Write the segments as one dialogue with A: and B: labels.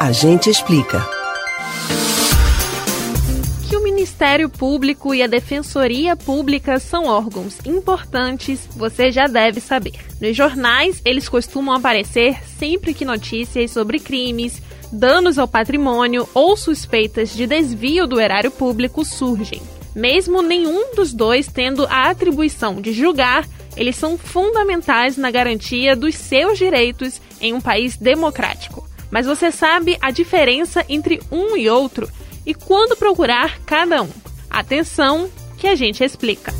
A: A gente explica.
B: Que o Ministério Público e a Defensoria Pública são órgãos importantes, você já deve saber. Nos jornais, eles costumam aparecer sempre que notícias sobre crimes, danos ao patrimônio ou suspeitas de desvio do erário público surgem. Mesmo nenhum dos dois tendo a atribuição de julgar, eles são fundamentais na garantia dos seus direitos em um país democrático. Mas você sabe a diferença entre um e outro e quando procurar cada um? Atenção, que a gente explica.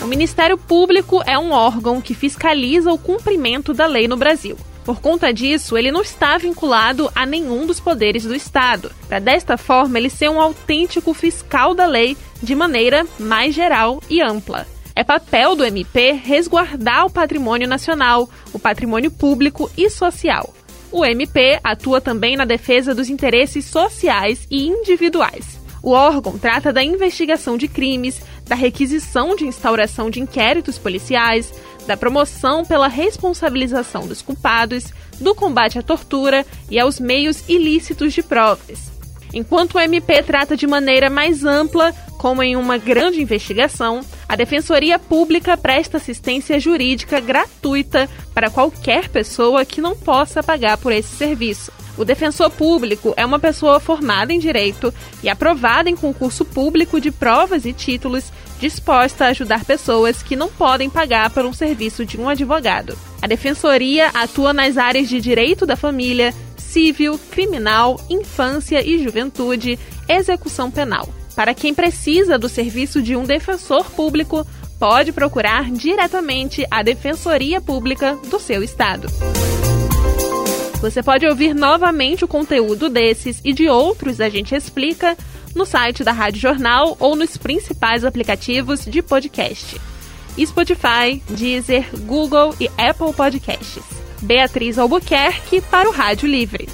B: O Ministério Público é um órgão que fiscaliza o cumprimento da lei no Brasil. Por conta disso, ele não está vinculado a nenhum dos poderes do Estado, para desta forma ele ser um autêntico fiscal da lei de maneira mais geral e ampla. É papel do MP resguardar o patrimônio nacional, o patrimônio público e social. O MP atua também na defesa dos interesses sociais e individuais. O órgão trata da investigação de crimes, da requisição de instauração de inquéritos policiais, da promoção pela responsabilização dos culpados, do combate à tortura e aos meios ilícitos de provas. Enquanto o MP trata de maneira mais ampla, como em uma grande investigação, a Defensoria Pública presta assistência jurídica gratuita para qualquer pessoa que não possa pagar por esse serviço. O defensor público é uma pessoa formada em direito e aprovada em concurso público de provas e títulos, disposta a ajudar pessoas que não podem pagar por um serviço de um advogado. A defensoria atua nas áreas de direito da família, civil, criminal, infância e juventude, execução penal. Para quem precisa do serviço de um defensor público, pode procurar diretamente a Defensoria Pública do seu estado. Você pode ouvir novamente o conteúdo desses e de outros a gente explica no site da Rádio Jornal ou nos principais aplicativos de podcast. Spotify, Deezer, Google e Apple Podcasts. Beatriz Albuquerque para o Rádio Livre.